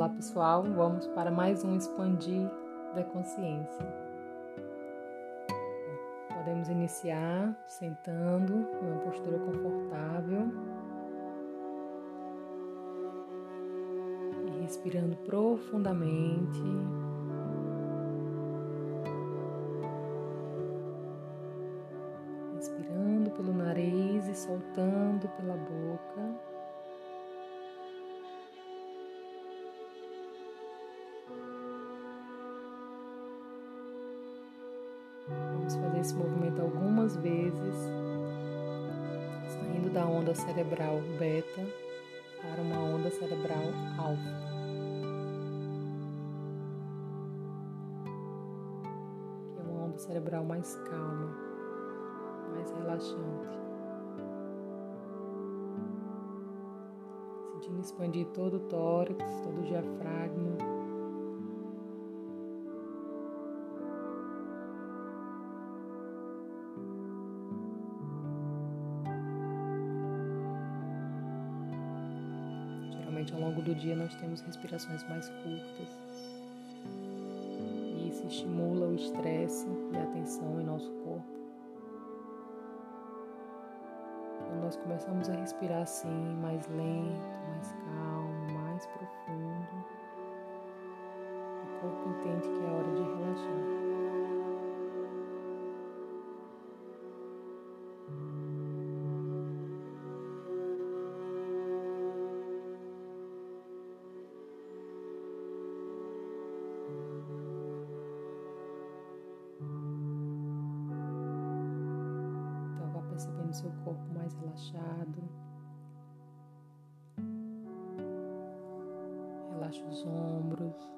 Olá pessoal, vamos para mais um expandir da consciência. Podemos iniciar sentando em uma postura confortável e respirando profundamente. Inspirando pelo nariz e soltando pela boca. Algumas vezes, saindo da onda cerebral beta para uma onda cerebral alfa. Que é uma onda cerebral mais calma, mais relaxante. Sentindo expandir todo o tórax, todo o diafragma. Ao longo do dia nós temos respirações mais curtas. E isso estimula o estresse e a tensão em nosso corpo. Quando nós começamos a respirar assim, mais lento, corpo mais relaxado. Relaxa os ombros,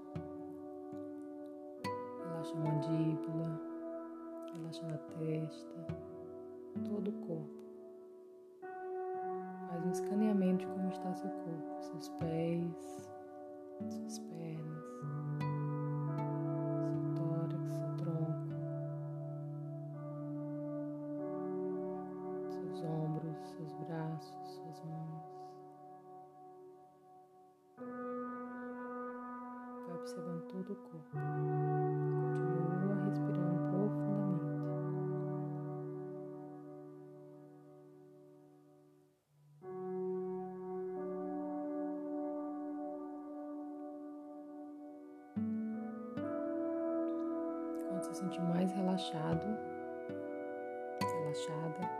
relaxa a mandíbula, relaxa na testa, todo o corpo. Faz um escaneamento de como está seu corpo, seus pés, suas pernas. Todo o corpo. Continua respirando profundamente. Quando se sentir mais relaxado, relaxada,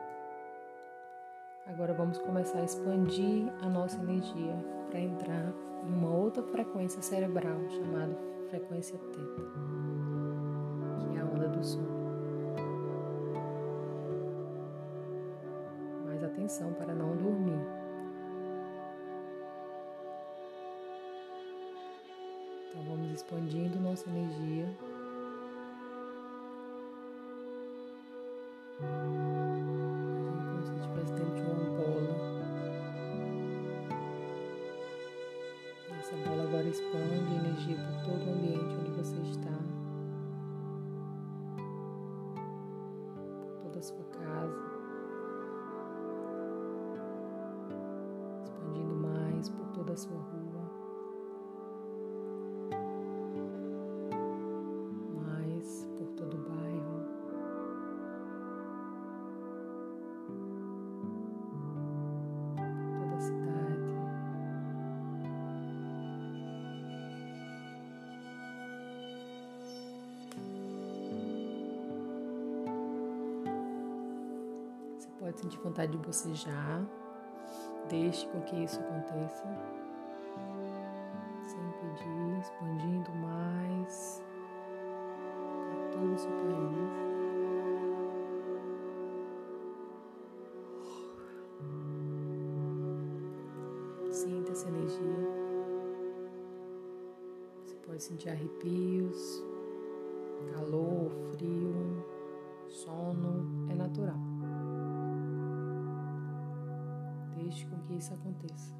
agora vamos começar a expandir a nossa energia para entrar em uma outra frequência cerebral chamada frequência teta, que é a onda do sono. Mais atenção para não dormir. Então vamos expandindo nossa energia. Casa, expandindo mais por toda a sua rua. Pode sentir vontade de bocejar. Deixe com que isso aconteça. Sem pedir, expandindo mais para todo o seu país. Sinta essa energia. Você pode sentir arrepios, calor, frio, sono, é natural. Deixe com que isso aconteça.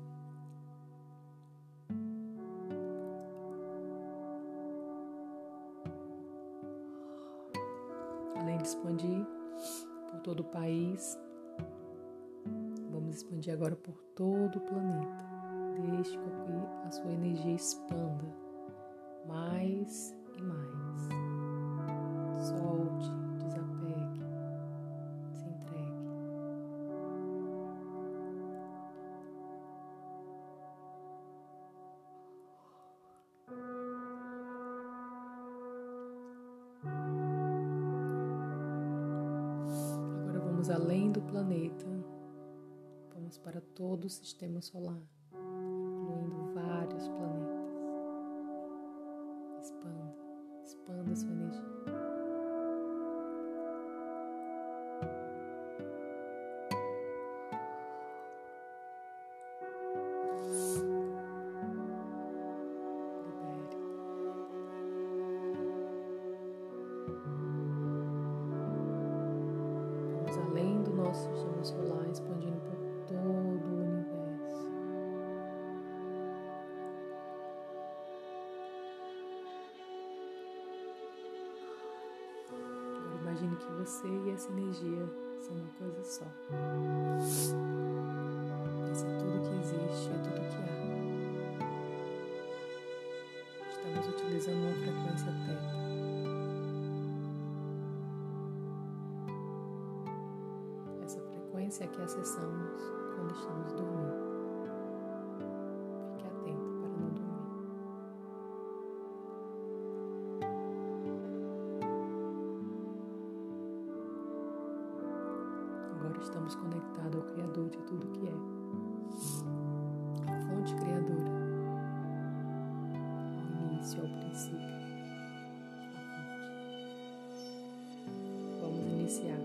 Além de expandir por todo o país, vamos expandir agora por todo o planeta. Deixe que a sua energia expanda mais e mais. Solte, vamos além do planeta, vamos para todo o sistema solar. Você e essa energia são uma coisa só. Isso é tudo que existe, é tudo que há. Estamos utilizando uma frequência teta. Essa frequência é que acessamos quando estamos dormindo. Estamos conectados ao Criador de tudo que é, a fonte criadora, ao início, ao princípio, a fonte. Vamos iniciar.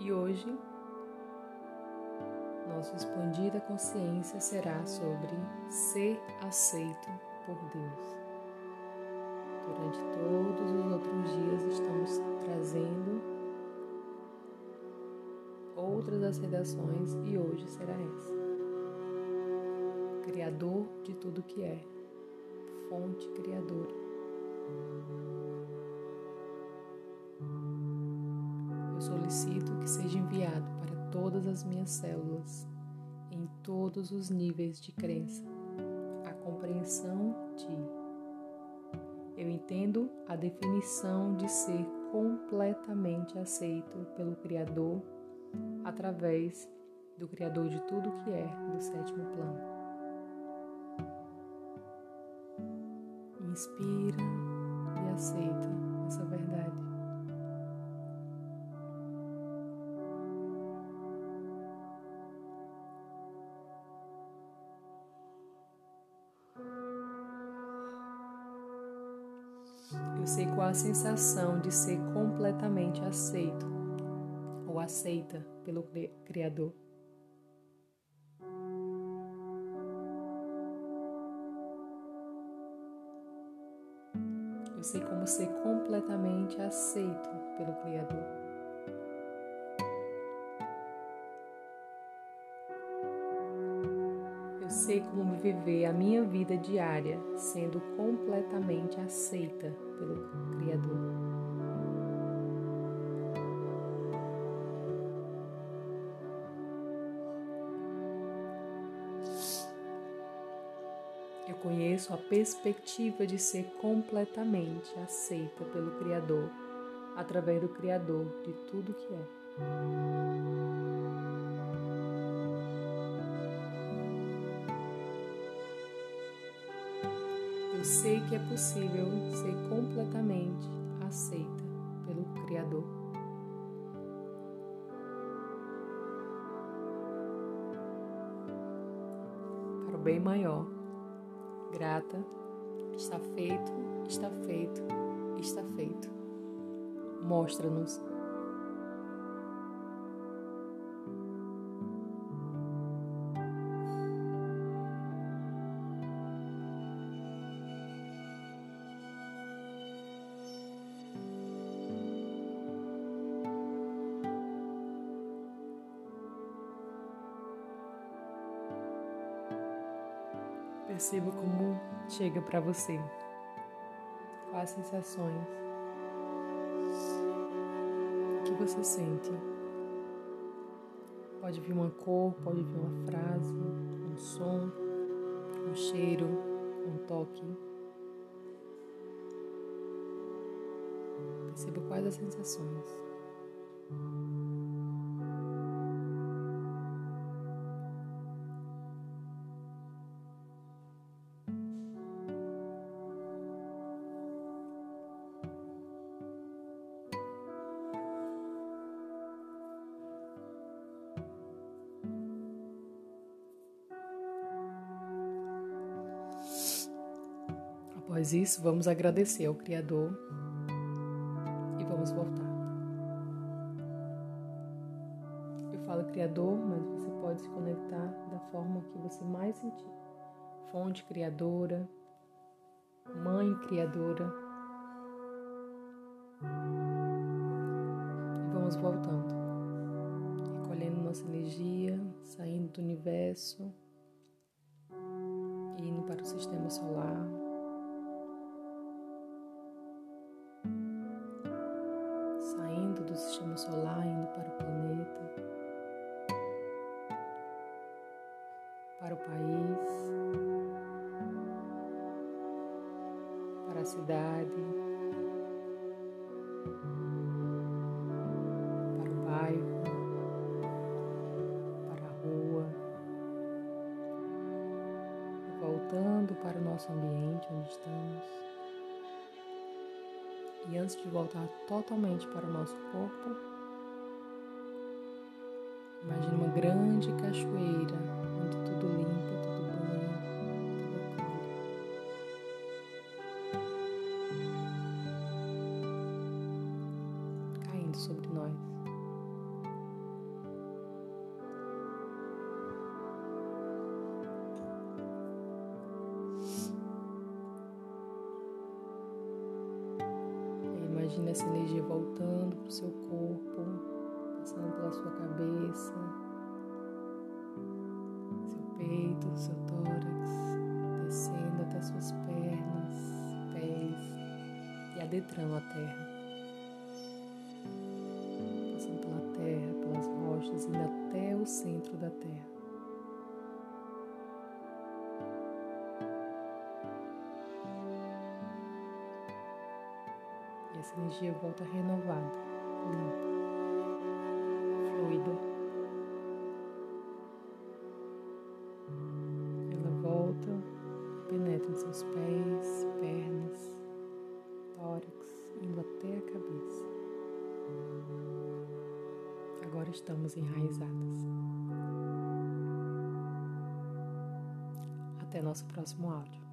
E hoje, nossa expandida consciência será sobre ser aceito por Deus. Durante todos os outros dias estamos trazendo outras aceitações e hoje será essa. Criador de tudo que é, fonte criadora. Eu solicito que seja enviado para todas as minhas células, em todos os níveis de crença, a compreensão de eu entendo a definição de ser completamente aceito pelo Criador através do Criador de tudo que é do sétimo plano. Inspira e aceita essa verdade. A sensação de ser completamente aceito ou aceita pelo Criador. Eu sei como ser completamente aceito pelo Criador. Sei como viver a minha vida diária sendo completamente aceita pelo Criador. Eu conheço a perspectiva de ser completamente aceita pelo Criador através do Criador de tudo que é. Eu sei que é possível ser completamente aceita pelo Criador. Para o bem maior. Grata, está feito, está feito, está feito. Mostra-nos Perceba como chega para você. Quais sensações que você sente. Pode vir uma cor, pode vir uma frase, um som, um cheiro, um toque. Perceba quais as sensações. Após isso, vamos agradecer ao Criador e vamos voltar. Eu falo Criador, mas você pode se conectar da forma que você mais sentir. Fonte Criadora, Mãe Criadora. E vamos voltando, recolhendo nossa energia, saindo do universo, indo para o sistema solar. Do sistema solar indo para o planeta, para o país, para a cidade, para o bairro, para a rua, voltando para o nosso ambiente onde estamos. E antes de voltar totalmente para o nosso corpo, imagine uma grande cachoeira onde tudo limpa, Imagine essa energia voltando para o seu corpo, passando pela sua cabeça, seu peito, seu tórax, descendo até suas pernas, pés e adentrando a terra. Energia volta renovada, limpa, fluida. Ela volta, penetra em seus pés, pernas, tórax, indo até a cabeça. Agora estamos enraizadas. Até nosso próximo áudio.